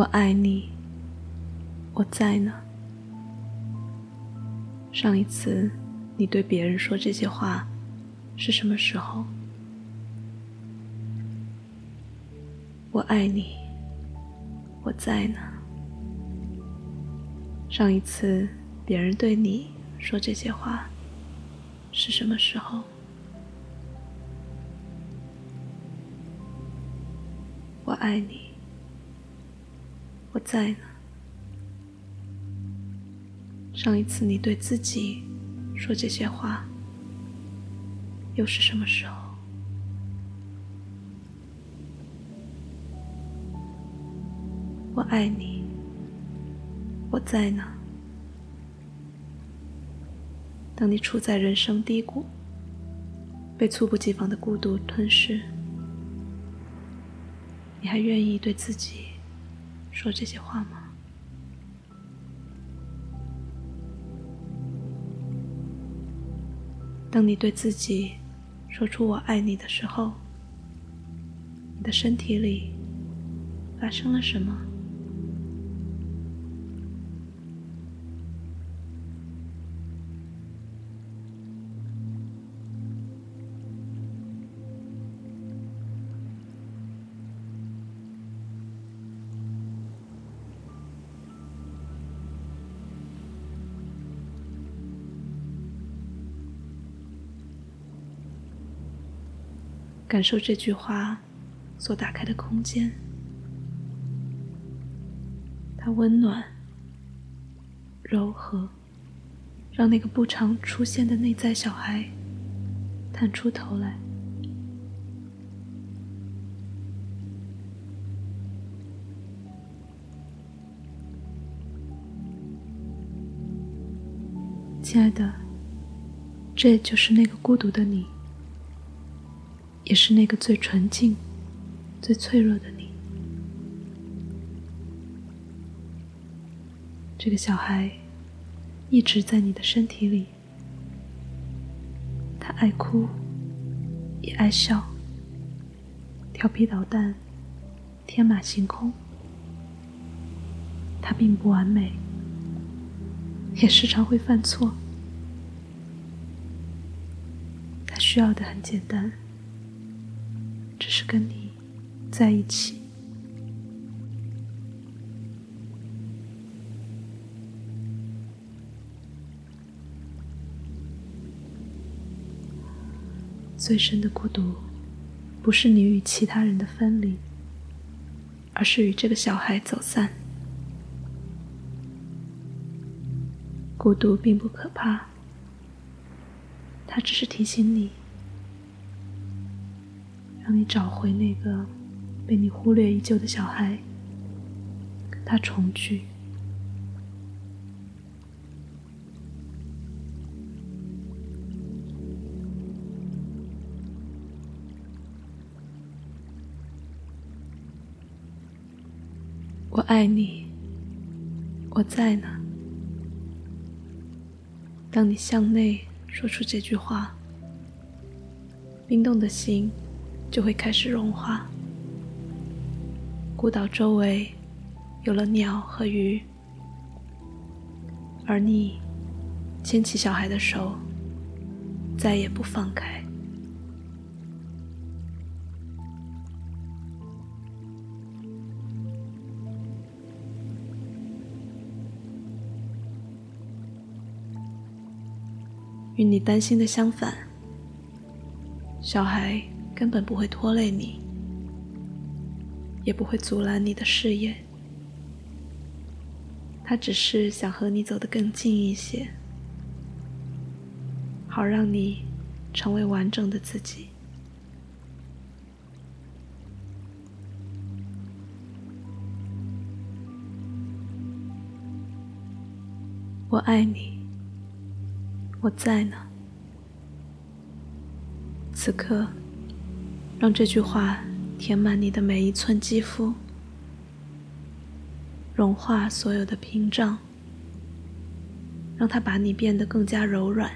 我爱你，我在呢。上一次你对别人说这些话是什么时候？我爱你，我在呢。上一次别人对你说这些话是什么时候？我爱你。我在呢。上一次你对自己说这些话，又是什么时候？我爱你。我在呢。当你处在人生低谷，被猝不及防的孤独吞噬，你还愿意对自己？说这些话吗？当你对自己说出“我爱你”的时候，你的身体里发生了什么？感受这句话所打开的空间，它温暖、柔和，让那个不常出现的内在小孩探出头来。亲爱的，这就是那个孤独的你。也是那个最纯净、最脆弱的你。这个小孩一直在你的身体里，他爱哭，也爱笑，调皮捣蛋，天马行空。他并不完美，也时常会犯错。他需要的很简单。是跟你在一起。最深的孤独，不是你与其他人的分离，而是与这个小孩走散。孤独并不可怕，它只是提醒你。让你找回那个被你忽略已久的小孩，跟他重聚。我爱你，我在呢。当你向内说出这句话，冰冻的心。就会开始融化。孤岛周围有了鸟和鱼，而你牵起小孩的手，再也不放开。与你担心的相反，小孩。根本不会拖累你，也不会阻拦你的事业。他只是想和你走得更近一些，好让你成为完整的自己。我爱你，我在呢。此刻。让这句话填满你的每一寸肌肤，融化所有的屏障，让它把你变得更加柔软。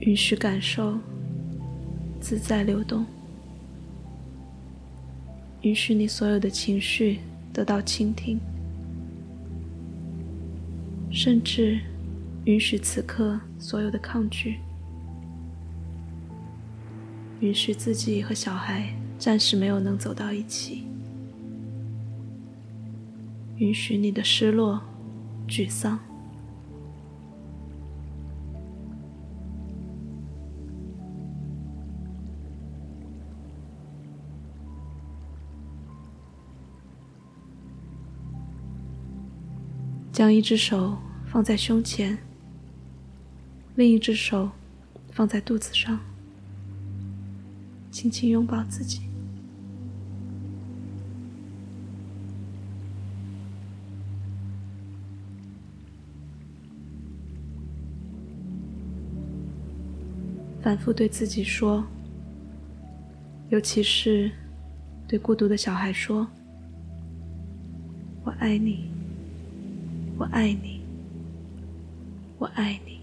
允许感受自在流动，允许你所有的情绪得到倾听，甚至允许此刻所有的抗拒，允许自己和小孩暂时没有能走到一起，允许你的失落、沮丧。将一只手放在胸前，另一只手放在肚子上，轻轻拥抱自己。反复对自己说，尤其是对孤独的小孩说：“我爱你。”我爱你，我爱你。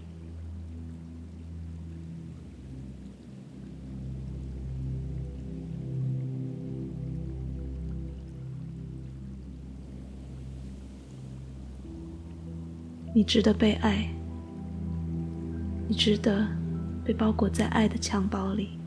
你值得被爱，你值得被包裹在爱的襁褓里。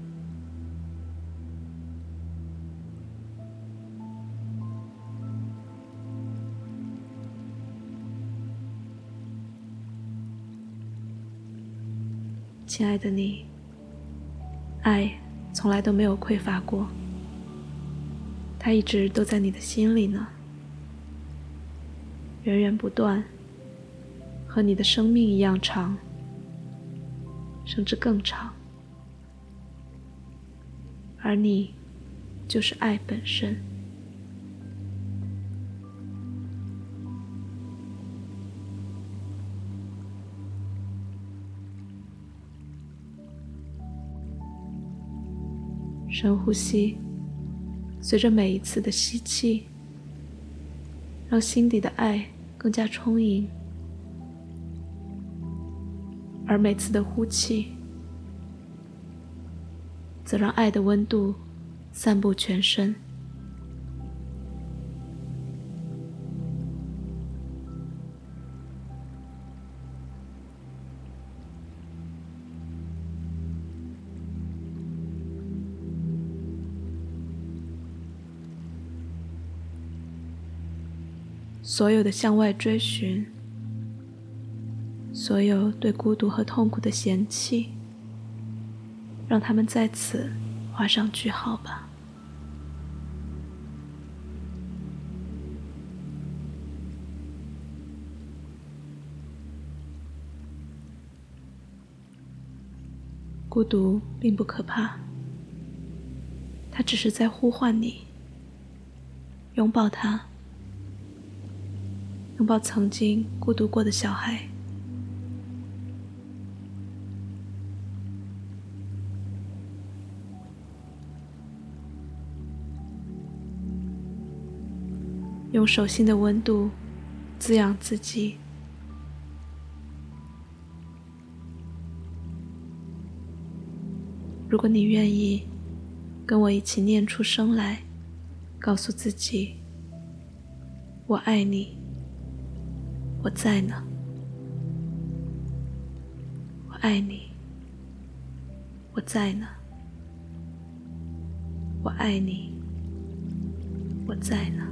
亲爱的你，爱从来都没有匮乏过，它一直都在你的心里呢，源源不断，和你的生命一样长，甚至更长，而你就是爱本身。深呼吸，随着每一次的吸气，让心底的爱更加充盈；而每次的呼气，则让爱的温度散布全身。所有的向外追寻，所有对孤独和痛苦的嫌弃，让他们在此画上句号吧。孤独并不可怕，它只是在呼唤你，拥抱它。拥抱曾经孤独过的小孩，用手心的温度滋养自己。如果你愿意，跟我一起念出声来，告诉自己：“我爱你。”我在呢，我爱你。我在呢，我爱你。我在呢。